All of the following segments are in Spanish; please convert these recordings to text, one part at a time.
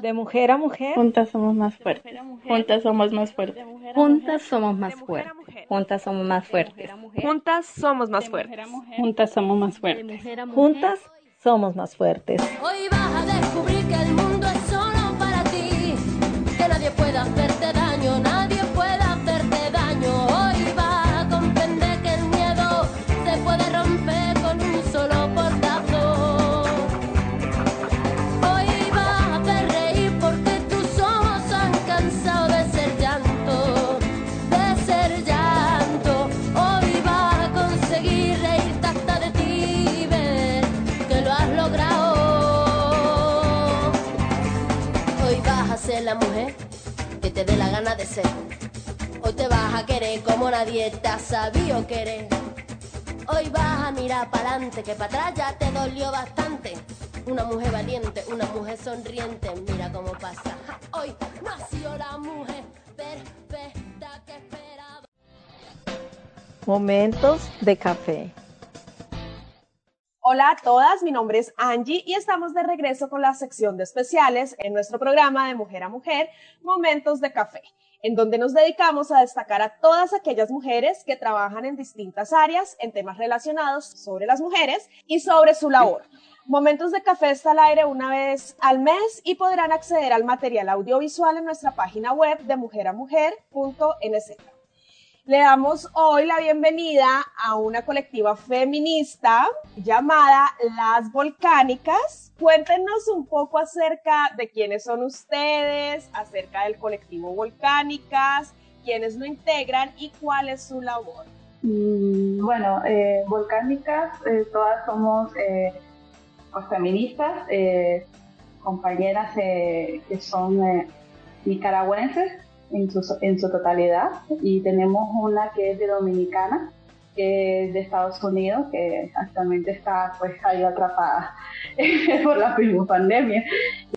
de mujer a mujer. Juntas somos más fuertes. Juntas somos más fuertes. Juntas somos más fuertes. Juntas somos más fuertes. Juntas somos más fuertes. Juntas somos más fuertes. Juntas somos más fuertes. Hoy vas a descubrir que el mundo es solo para ti. Que nadie puede de ser. Hoy te vas a querer como nadie te ha sabido querer. Hoy vas a mirar para adelante, que para atrás ya te dolió bastante. Una mujer valiente, una mujer sonriente, mira cómo pasa. Hoy nació la mujer perfecta. Momentos de café. Hola a todas, mi nombre es Angie y estamos de regreso con la sección de especiales en nuestro programa de Mujer a Mujer, Momentos de Café, en donde nos dedicamos a destacar a todas aquellas mujeres que trabajan en distintas áreas en temas relacionados sobre las mujeres y sobre su labor. Momentos de Café está al aire una vez al mes y podrán acceder al material audiovisual en nuestra página web de mujeramujer.nz. Le damos hoy la bienvenida a una colectiva feminista llamada Las Volcánicas. Cuéntenos un poco acerca de quiénes son ustedes, acerca del colectivo Volcánicas, quiénes lo integran y cuál es su labor. Mm, Bueno, eh, volcánicas, eh, todas somos eh, pues, feministas, compañeras que son nicaragüenses en su, en su totalidad y tenemos una que es de Dominicana, que es de Estados Unidos, que actualmente está pues ahí atrapada por la pandemia.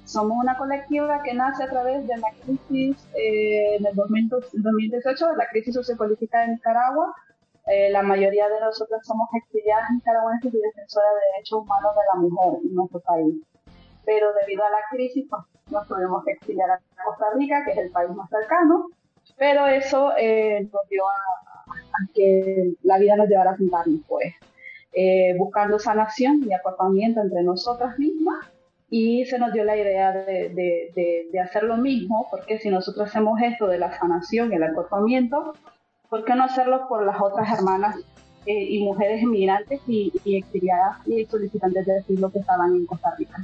Somos una colectiva que nace a través de la crisis eh, en el 2018, de la crisis sociopolítica de Nicaragua, eh, la mayoría de nosotras somos exiliadas nicaragüenses y defensoras de derechos humanos de la mujer en nuestro país. Pero debido a la crisis, pues, nos tuvimos que exiliar a Costa Rica, que es el país más cercano, pero eso eh, nos dio a, que la vida nos llevara a juntarnos, pues, eh, buscando sanación y acortamiento entre nosotras mismas. Y se nos dio la idea de, hacer lo mismo, porque si nosotros hacemos esto de la sanación y el acortamiento, ¿por qué no hacerlo por las otras hermanas eh, y mujeres inmigrantes y, y exiliadas y solicitantes de asilo que estaban en Costa Rica?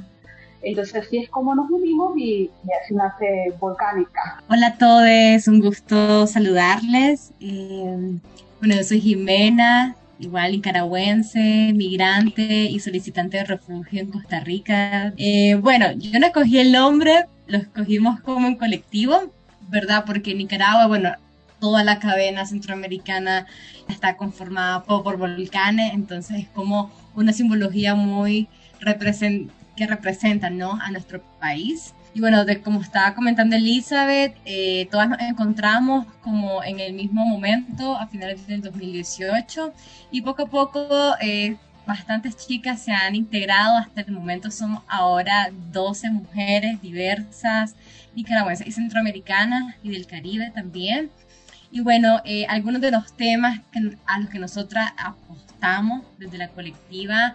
Entonces así es como nos unimos y, y así nace Volcánica. Hola a todos, un gusto saludarles. Eh, bueno, yo soy Jimena, igual nicaragüense, migrante y solicitante de refugio en Costa Rica. Eh, bueno, yo no escogí el nombre, lo escogimos como en colectivo, ¿verdad? Porque Nicaragua, bueno, toda la cadena centroamericana está conformada por, por volcanes, entonces es como una simbología muy represent que representa ¿no? a nuestro país. Y bueno, de, como estaba comentando Elizabeth, eh, todas nos encontramos como en el mismo momento a finales del 2018 y poco a poco eh, bastantes chicas se han integrado. Hasta el momento somos ahora 12 mujeres diversas, nicaragüenses y centroamericanas y del Caribe también. Y bueno, eh, algunos de los temas que, a los que nosotras apostamos desde la colectiva,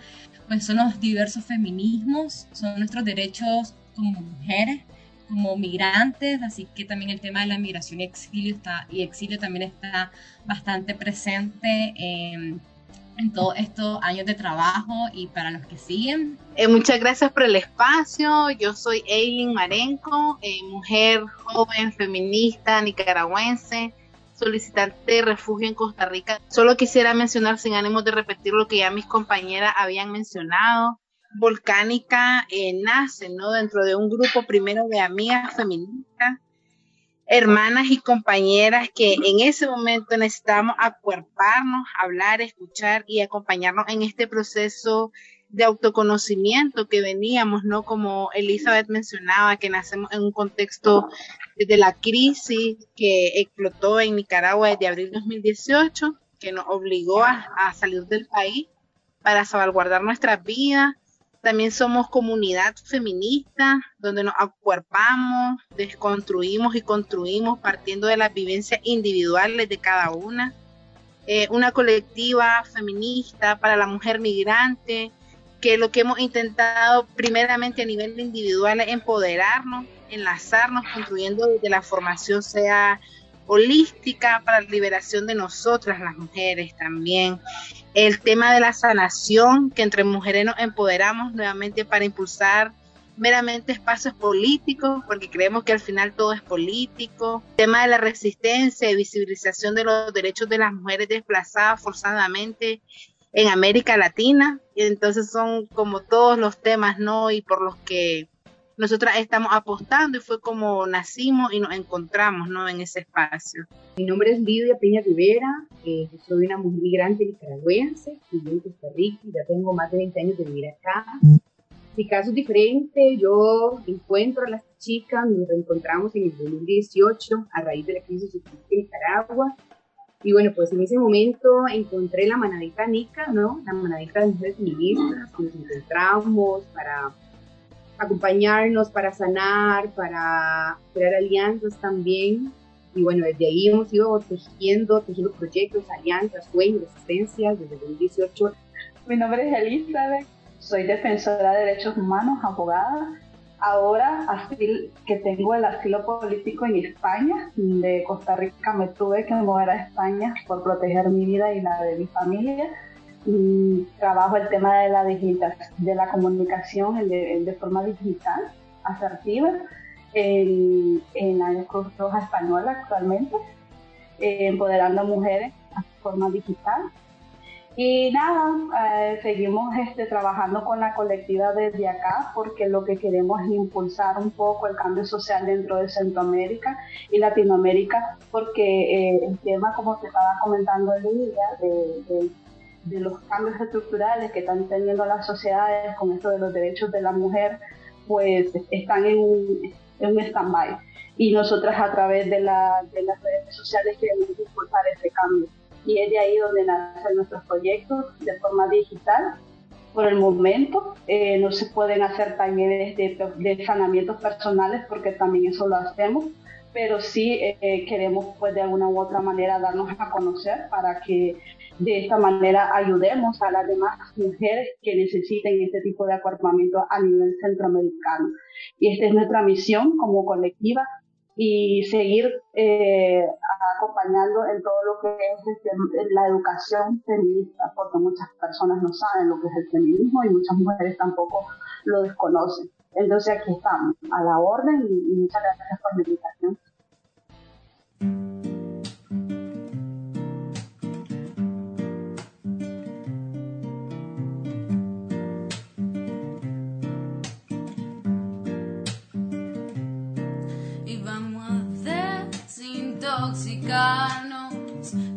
pues son los diversos feminismos, son nuestros derechos como mujeres, como migrantes, así que también el tema de la migración y exilio, está, y exilio también está bastante presente en, en todos estos años de trabajo y para los que siguen. Eh, muchas gracias por el espacio. Yo soy Eileen Marenco, eh, mujer joven, feminista, nicaragüense solicitante de refugio en Costa Rica. Solo quisiera mencionar, sin ánimo de repetir lo que ya mis compañeras habían mencionado, Volcánica eh, nace ¿no? dentro de un grupo primero de amigas feministas, hermanas y compañeras que en ese momento necesitamos acuerparnos, hablar, escuchar y acompañarnos en este proceso de autoconocimiento que veníamos, ¿no? Como Elizabeth mencionaba, que nacemos en un contexto de la crisis que explotó en Nicaragua desde abril de 2018, que nos obligó a, a salir del país para salvaguardar nuestras vidas. También somos comunidad feminista, donde nos acuerpamos, desconstruimos y construimos partiendo de las vivencias individuales de cada una. Eh, una colectiva feminista para la mujer migrante, que lo que hemos intentado primeramente a nivel individual es empoderarnos, enlazarnos, construyendo desde la formación sea holística para la liberación de nosotras las mujeres también. El tema de la sanación, que entre mujeres nos empoderamos nuevamente para impulsar meramente espacios políticos, porque creemos que al final todo es político. El tema de la resistencia y visibilización de los derechos de las mujeres desplazadas forzadamente en América Latina. Y entonces son como todos los temas, ¿no? Y por los que nosotras estamos apostando y fue como nacimos y nos encontramos, ¿no? En ese espacio. Mi nombre es Lidia Peña Rivera, eh, soy una mujer migrante nicaragüense, vivo en Costa Rica y ya tengo más de 20 años de vivir acá. Mi caso es diferente, yo encuentro a las chicas, nos reencontramos en el 2018 a raíz de la crisis en Nicaragua. Y bueno, pues en ese momento encontré la manadita Nica, ¿no? La manadita de mujeres feministas, nos encontramos para acompañarnos, para sanar, para crear alianzas también. Y bueno, desde ahí hemos ido tejiendo, tejiendo proyectos, alianzas, sueños, resistencias desde el 2018. Mi nombre es Elizabeth, soy defensora de derechos humanos, abogada. Ahora, así que tengo el asilo político en España, de Costa Rica me tuve que mover a España por proteger mi vida y la de mi familia. Trabajo el tema de la de la comunicación de, forma digital, asertiva, en, en la Cruz actualmente, eh, empoderando a mujeres de forma digital y nada, eh, seguimos este, trabajando con la colectiva desde acá porque lo que queremos es impulsar un poco el cambio social dentro de Centroamérica y Latinoamérica porque eh, el tema, como te estaba comentando Lidia, de, de, de, los cambios estructurales que están teniendo las sociedades con esto de los derechos de la mujer, pues están en un, en un stand-by. Y nosotras a través de, la, de las redes sociales queremos impulsar ese cambio y es de ahí donde nacen nuestros proyectos de forma digital. Por el momento eh, no se pueden hacer talleres de, de, sanamientos personales porque también eso lo hacemos, pero sí eh, queremos pues de alguna u otra manera darnos a conocer para que de esta manera ayudemos a las demás mujeres que necesiten este tipo de acuerpamiento a nivel centroamericano. Y esta es nuestra misión como colectiva y seguir eh, acompañando en todo lo que es este, la educación feminista, porque muchas personas no saben lo que es el feminismo y muchas mujeres tampoco lo desconocen. Entonces aquí estamos, a la orden y, muchas gracias por la invitación.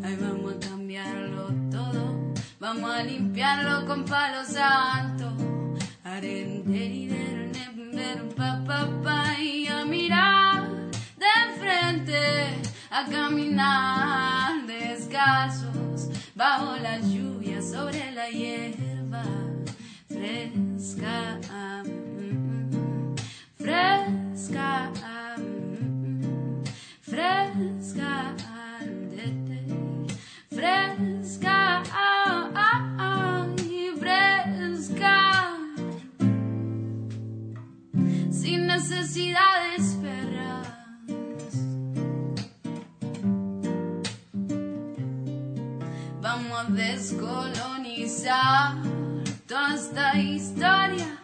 Ahí vamos a cambiarlo todo. Vamos a limpiarlo con palo santo. Y a mirar de frente, a caminar descalzos bajo la lluvia sobre la hierba fresca. Mm, mm, mm, fresca. fresca, Vamos a descolonizar toda esta historia.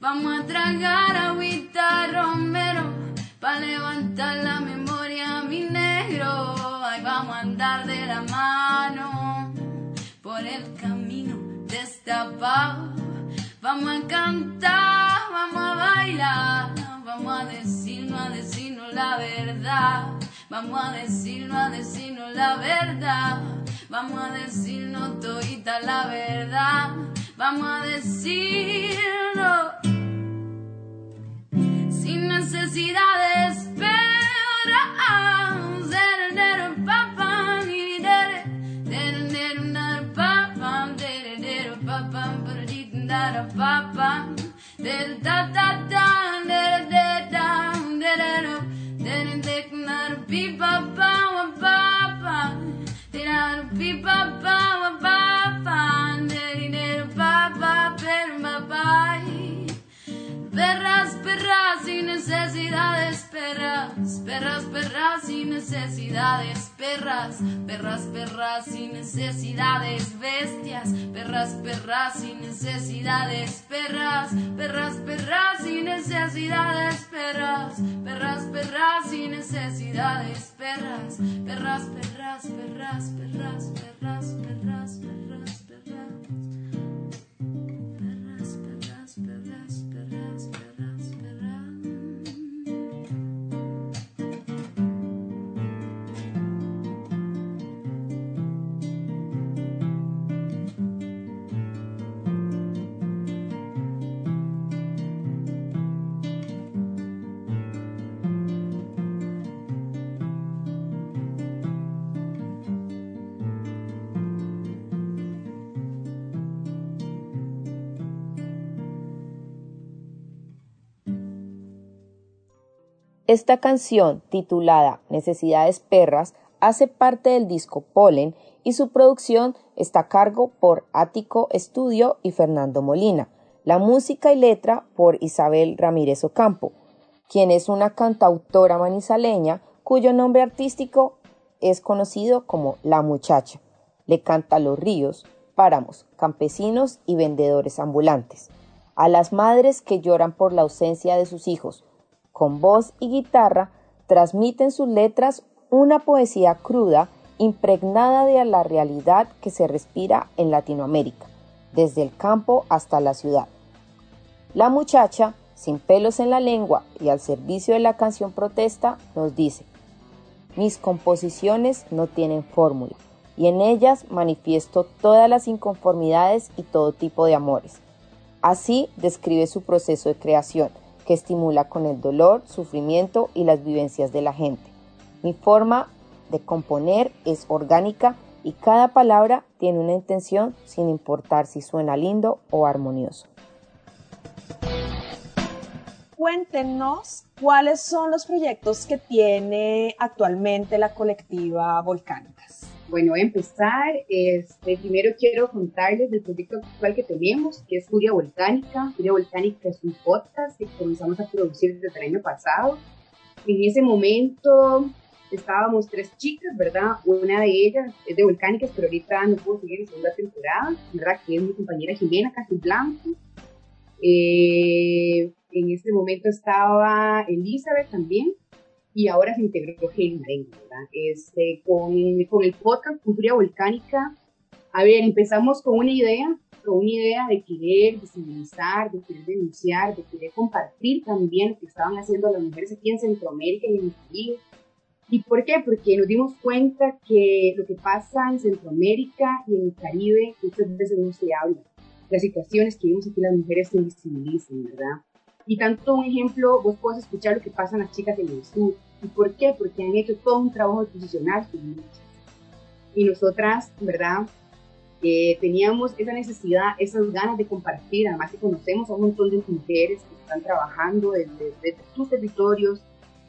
Vamos a tragar agüita romero para levantar la memoria, mi negro. Vamos a andar de la mano por el camino destapado. Vamos a cantar, vamos a bailar, vamos a decirnos, a decirnos la verdad. Vamos a decirnos, a decirnos la verdad. Vamos a decirnos todita la verdad. vamos a decirlo. Sin necesidad de esperar. da da da bum Perras, perras sin necesidades, perras, perras, perras sin necesidades, perras, perras, perras sin necesidades, bestias, perras, perras sin necesidades, perras, perras, perras sin necesidades, perras, perras, perras sin necesidades, perras, perras, perras, perras, perras, perras, perras, perras. Esta canción, titulada Necesidades Perras, hace parte del disco Polen y su producción está a cargo por Ático Estudio y Fernando Molina. La música y letra por Isabel Ramírez Ocampo, quien es una cantautora manizaleña cuyo nombre artístico es conocido como La Muchacha. Le canta a los ríos, páramos, campesinos y vendedores ambulantes. A las madres que lloran por la ausencia de sus hijos, con voz y guitarra, transmiten sus letras una poesía cruda impregnada de la realidad que se respira en Latinoamérica, desde el campo hasta la ciudad. La muchacha, sin pelos en la lengua y al servicio de la canción protesta, nos dice, mis composiciones no tienen fórmula, y en ellas manifiesto todas las inconformidades y todo tipo de amores. Así describe su proceso de creación, que estimula con el dolor, sufrimiento y las vivencias de la gente. Mi forma de componer es orgánica y cada palabra tiene una intención sin importar si suena lindo o armonioso. Cuéntenos cuáles son los proyectos que tiene actualmente la colectiva Volcánicas. Bueno, voy a empezar. Este, primero quiero contarles del proyecto actual que tenemos, que es Furia Volcánica. Furia Volcánica es un podcast que comenzamos a producir desde el año pasado. En ese momento estábamos tres chicas, ¿verdad? Una de ellas es de Volcánicas, pero ahorita no puedo seguir en segunda temporada, ¿verdad? Que es mi compañera Jimena Blanco. Eh, en ese momento estaba Elizabeth también, y ahora se integró ¿verdad? Este, con, con el podcast Cultura Volcánica, a ver, empezamos con una idea, con una idea de querer visibilizar, de querer denunciar, de querer compartir también lo que estaban haciendo las mujeres aquí en Centroamérica y en el Caribe. ¿Y por qué? Porque nos dimos cuenta que lo que pasa en Centroamérica y en el Caribe muchas veces no se habla. Las situaciones que vivimos aquí las mujeres se visibilizan, ¿verdad? Y tanto un ejemplo, vos podés escuchar lo que pasa en las chicas en el sur. ¿Y por qué? Porque han hecho todo un trabajo posicional Y nosotras, ¿verdad? Eh, teníamos esa necesidad, esas ganas de compartir, además que conocemos a un montón de mujeres que están trabajando desde, sus territorios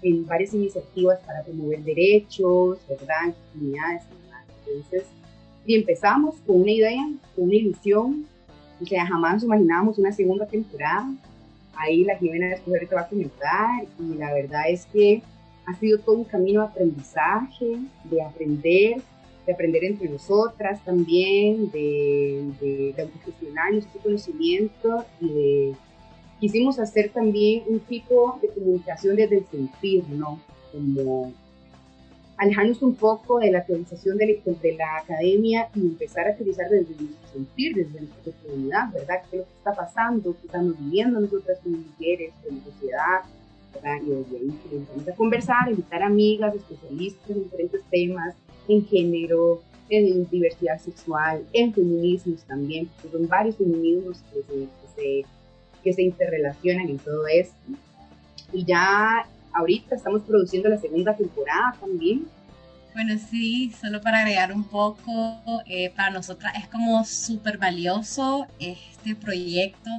en varias iniciativas para promover derechos, ¿verdad? Oportunidades, Entonces, y empezamos con una idea, con una ilusión, o sea, jamás imaginábamos una segunda temporada, ahí la Jimena después te va a comentar y la verdad es que ha sido todo un camino de aprendizaje, de aprender, de aprender entre nosotras también, de, de, de autogestionar nuestro conocimiento y de, quisimos hacer también un tipo de comunicación desde el sentir, ¿no? Como alejarnos un poco de la actualización de de la academia y empezar a utilizar desde nuestro sentir, desde nuestra comunidad, ¿verdad? ¿Qué es lo que está pasando? ¿Qué estamos viviendo nosotras como mujeres, como sociedad? ¿verdad? Y desde ahí comenzamos a conversar, invitar amigas, especialistas en diferentes temas, en género, en diversidad sexual, en feminismos también, porque son varios feminismos que se, que se, interrelacionan en todo esto. Y ya ahorita estamos produciendo la segunda temporada también. Bueno, sí, solo para agregar un poco, eh, para nosotras es como súper valioso este proyecto,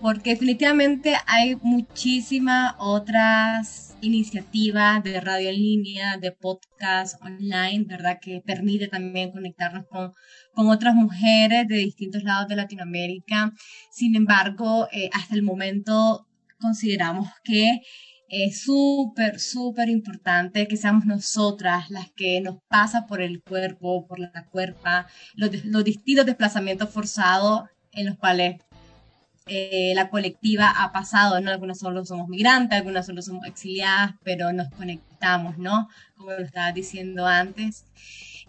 porque definitivamente hay muchísimas otras iniciativa de radio en línea, de podcast online, ¿verdad? Que permite también conectarnos con, con otras mujeres de distintos lados de Latinoamérica. Sin embargo, eh, hasta el momento consideramos que es súper, súper importante que seamos nosotras las que nos pasa por el cuerpo, por la cuerpa, los, los distintos desplazamientos forzados en los cuales eh, la colectiva ha pasado, ¿no? Algunas solo somos migrantes, algunas solo somos exiliadas, pero nos conectamos, ¿no? Como lo estaba diciendo antes.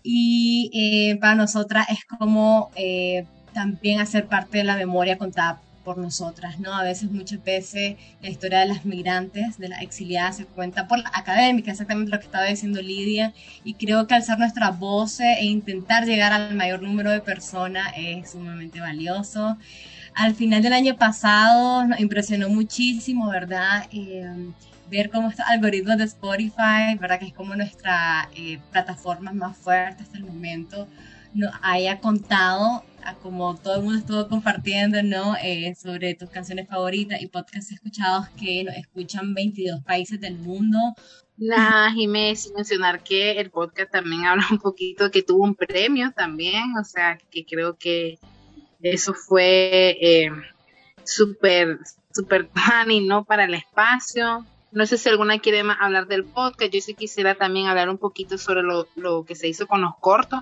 Y eh, para nosotras es como eh, también hacer parte de la memoria contada por nosotras, ¿no? A veces, muchas veces, la historia de las migrantes, de las exiliadas, se cuenta por la académica, exactamente lo que estaba diciendo Lidia, y creo que alzar nuestra voz e intentar llegar al mayor número de personas es sumamente valioso al final del año pasado nos impresionó muchísimo, ¿verdad? Eh, ver cómo estos algoritmos de Spotify, ¿verdad? Que es como nuestra eh, plataforma más fuerte hasta el momento, nos haya contado como todo el mundo estuvo compartiendo, ¿no? Eh, sobre tus canciones favoritas y podcasts escuchados que nos escuchan 22 países del mundo. Nada, Jiménez, mencionar que el podcast también habla un poquito que tuvo un premio también, o sea, que creo que eso fue eh, súper, súper planning, ¿no? Para el espacio. No sé si alguna quiere más hablar del podcast. Yo sí quisiera también hablar un poquito sobre lo, lo que se hizo con los cortos,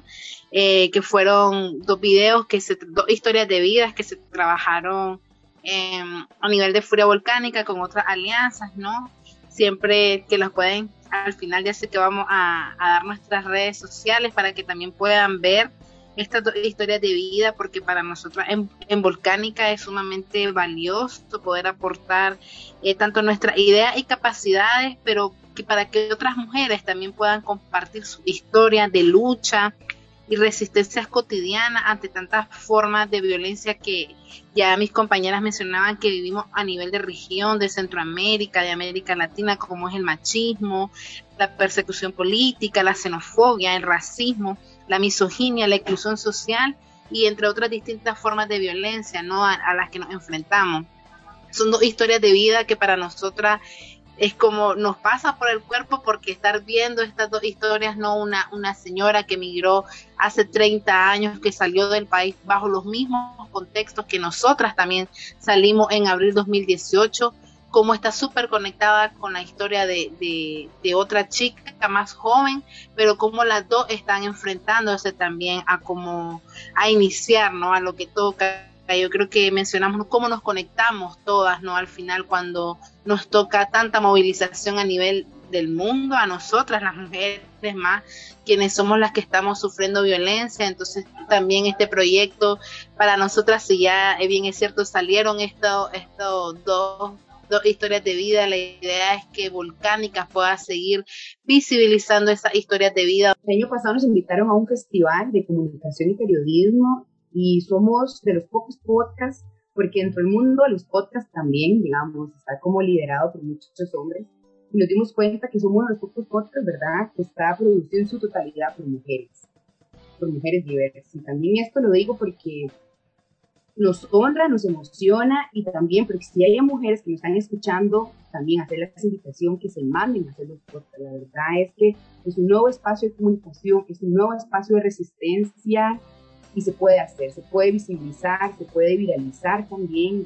eh, que fueron dos videos, que se, dos historias de vidas que se trabajaron em, a nivel de Furia Volcánica con otras alianzas, ¿no? Siempre que las pueden, al final ya sé que vamos a dar nuestras redes sociales para que también puedan ver estas historias de vida, porque para nosotros en, Volcánica es sumamente valioso poder aportar eh, tanto nuestras ideas y capacidades, pero que para que otras mujeres también puedan compartir su historia de lucha y resistencias cotidianas ante tantas formas de violencia que ya mis compañeras mencionaban que vivimos a nivel de región, de Centroamérica, de América Latina, como es el machismo, la persecución política, la xenofobia, el racismo la misoginia, la inclusión social y entre otras distintas formas de violencia ¿no? a, las que nos enfrentamos. Son dos historias de vida que para nosotras es como nos pasa por el cuerpo porque estar viendo estas dos historias, no una, una señora que emigró hace 30 años, que salió del país bajo los mismos contextos que nosotras también salimos en abril 2018, cómo está súper conectada con la historia de, de, otra chica más joven, pero cómo las dos están enfrentándose también a como a iniciar, ¿no? A lo que toca. Yo creo que mencionamos cómo nos conectamos todas, ¿no? Al final cuando nos toca tanta movilización a nivel del mundo, a nosotras las mujeres más, quienes somos las que estamos sufriendo violencia, entonces también este proyecto para nosotras, si ya bien es cierto, salieron estos, estos dos historias de vida. La idea es que Volcánicas pueda seguir visibilizando esas historias de vida. El año pasado nos invitaron a un festival de comunicación y periodismo y somos de los pocos podcasts, porque dentro del mundo los podcasts también, digamos, está como liderado por muchos hombres. Y nos dimos cuenta que somos de los pocos podcasts, ¿verdad?, que está producido en su totalidad por mujeres, por mujeres diversas. Y también esto lo digo porque nos honra, nos emociona y también, porque si hay mujeres que nos están escuchando, también hacer la invitación que se manden a hacer los podcasts. La verdad es que es un nuevo espacio de comunicación, es un nuevo espacio de resistencia y se puede hacer, se puede visibilizar, se puede viralizar también.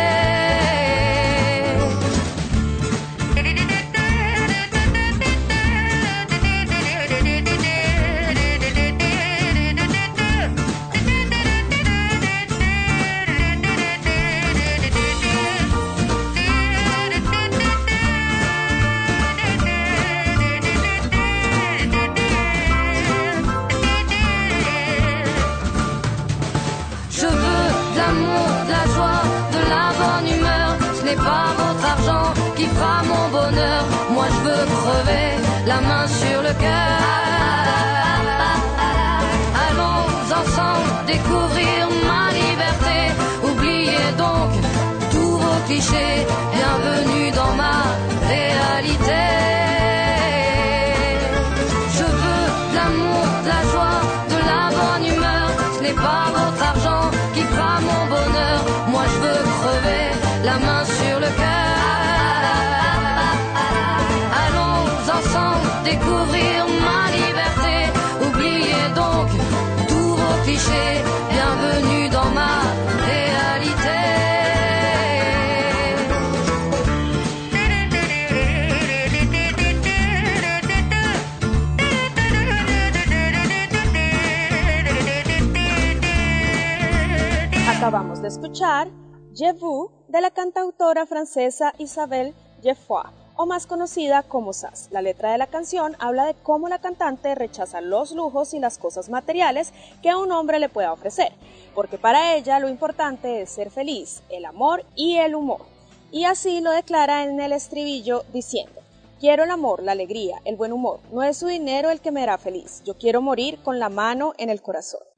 Escuchar Je vous de la cantautora francesa Isabelle Geoffroy, o más conocida como Sass. La letra de la canción habla de cómo la cantante rechaza los lujos y las cosas materiales que a un hombre le pueda ofrecer, porque para ella lo importante es ser feliz, el amor y el humor. Y así lo declara en el estribillo diciendo, Quiero el amor, la alegría, el buen humor. No es su dinero el que me hará feliz. Yo quiero morir con la mano en el corazón.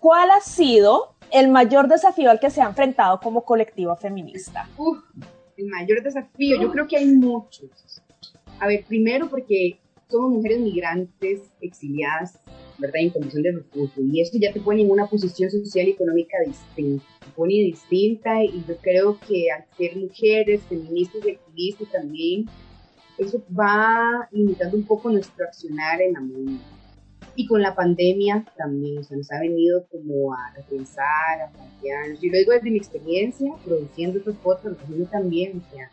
¿Cuál ha sido el mayor desafío al que se ha enfrentado como colectivo feminista? Uf, el mayor desafío, yo creo que hay muchos. A ver, primero porque somos mujeres migrantes, exiliadas, ¿verdad? En condición de refugio. Y esto ya te pone en una posición social y económica distinta. Pone distinta y yo creo que al ser mujeres, feministas y activistas también, eso va limitando un poco nuestro accionar en la mundo. Y con la pandemia también, se nos ha venido como a repensar, a plantear. Yo lo digo desde mi experiencia, produciendo estos lo también, o sea,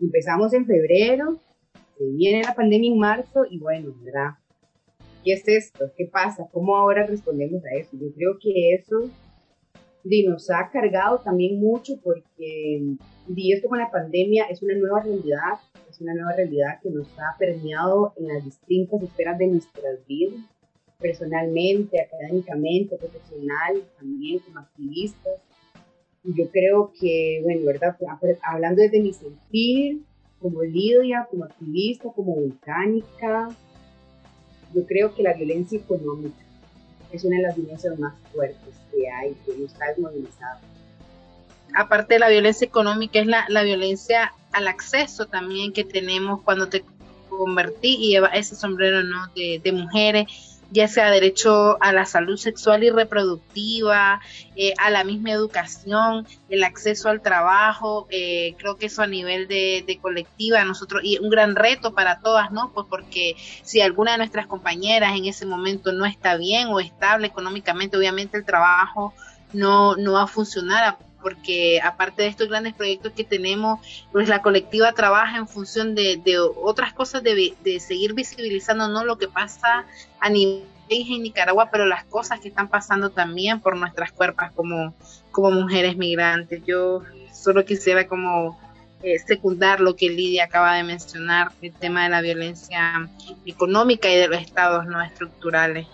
empezamos en febrero, viene la pandemia en marzo y bueno, ¿verdad? ¿Qué es esto? ¿Qué pasa? ¿Cómo ahora respondemos a eso? Yo creo que eso nos ha cargado también mucho porque di, esto con la pandemia es una nueva realidad, es una nueva realidad que nos ha permeado en las distintas esferas de nuestras vidas personalmente, académicamente, profesional, también como activistas. Yo creo que, bueno, ¿verdad? Hablando desde mi sentir, como Lidia, como activista, como volcánica, yo creo que la violencia económica es una de las violencias más fuertes que hay, que nos ha desmovilizado. Aparte de la violencia económica, es la, la violencia al acceso también que tenemos cuando te convertí y lleva ese sombrero ¿no? de, de mujeres ya sea derecho a la salud sexual y reproductiva, eh, a la misma educación, el acceso al trabajo, eh, creo que eso a nivel de, de, colectiva, nosotros, y un gran reto para todas, ¿no? Pues porque si alguna de nuestras compañeras en ese momento no está bien o estable económicamente, obviamente el trabajo no, no va a funcionar porque aparte de estos grandes proyectos que tenemos, pues la colectiva trabaja en función de, otras cosas, de, seguir visibilizando no lo que pasa a nivel en Nicaragua, pero las cosas que están pasando también por nuestras cuerpas como, como mujeres migrantes. Yo solo quisiera como eh, secundar lo que Lidia acaba de mencionar, el tema de la violencia económica y de los estados no estructurales.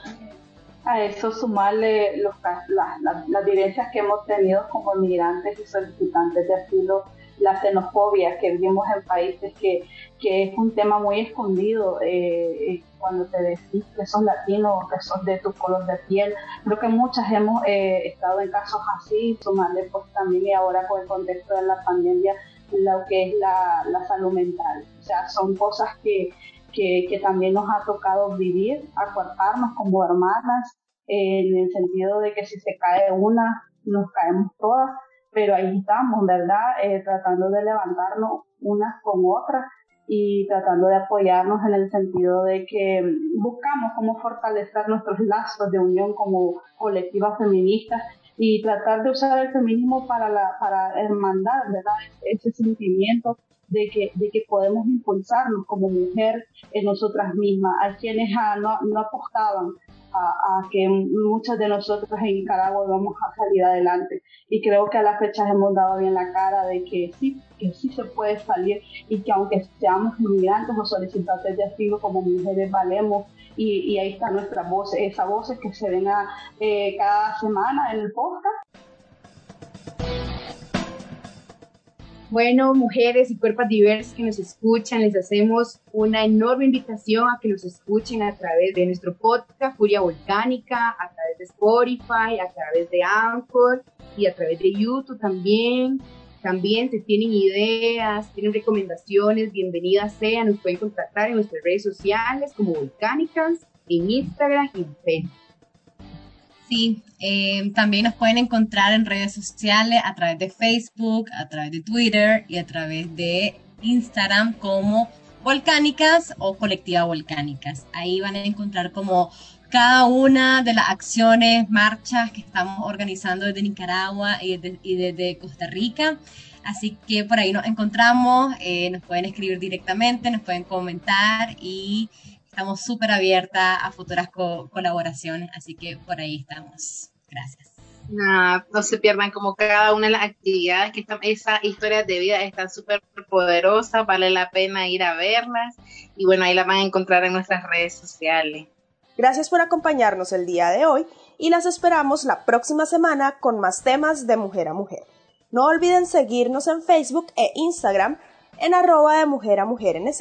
A eso sumarle los, las violencias que hemos tenido como migrantes y solicitantes de asilo la xenofobia que vivimos en países que, que es un tema muy escondido eh, eh, cuando te decís que sos latino o que sos de tu color de piel. Creo que muchas hemos eh, estado en casos así, sumarle pues también y ahora con el contexto de la pandemia lo que es la, la salud mental. O sea, son cosas que, que, también nos ha tocado vivir, acuerparnos como hermanas, en el sentido de que si se cae una, nos caemos todas pero ahí estamos, ¿verdad? Eh, tratando de levantarnos unas con otras y tratando de apoyarnos en el sentido de que buscamos cómo fortalecer nuestros lazos de unión como colectivas feministas y tratar de usar el feminismo para la para hermandad, ¿verdad? Ese sentimiento de que, de que podemos impulsarnos como mujer en nosotras mismas. Hay quienes ah, no, apostaban a, que muchas de nosotros en Nicaragua vamos a salir adelante. Y creo que a las fechas hemos dado bien la cara de que sí, que sí se puede salir y que aunque seamos inmigrantes o solicitantes de asilo como mujeres valemos y, ahí está nuestra voz, esa voz que se ven eh, cada semana en el podcast Bueno, mujeres y cuerpos diversos que nos escuchan, les hacemos una enorme invitación a que nos escuchen a través de nuestro podcast Furia Volcánica, a través de Spotify, a través de Anchor y a través de YouTube también. También si tienen ideas, tienen recomendaciones, bienvenidas sean, nos pueden contactar en nuestras redes sociales como Volcánicas, en Instagram y en Facebook. Sí, eh, también nos pueden encontrar en redes sociales a través de Facebook, a través de Twitter y a través de Instagram como Volcánicas o Colectiva Volcánicas. Ahí van a encontrar como cada una de las acciones, marchas que estamos organizando desde Nicaragua y desde, Costa Rica. Así que por ahí nos encontramos, eh, nos pueden escribir directamente, nos pueden comentar y estamos súper abiertas a futuras colaboraciones, así que por ahí estamos. Gracias. no se pierdan como cada una de las actividades que están, esas historias de vida están súper poderosas, vale la pena ir a verlas y bueno, ahí las van a encontrar en nuestras redes sociales. Gracias por acompañarnos el día de hoy y las esperamos la próxima semana con más temas de mujer a mujer. No olviden seguirnos en Facebook e Instagram en arroba de mujer a mujer NZ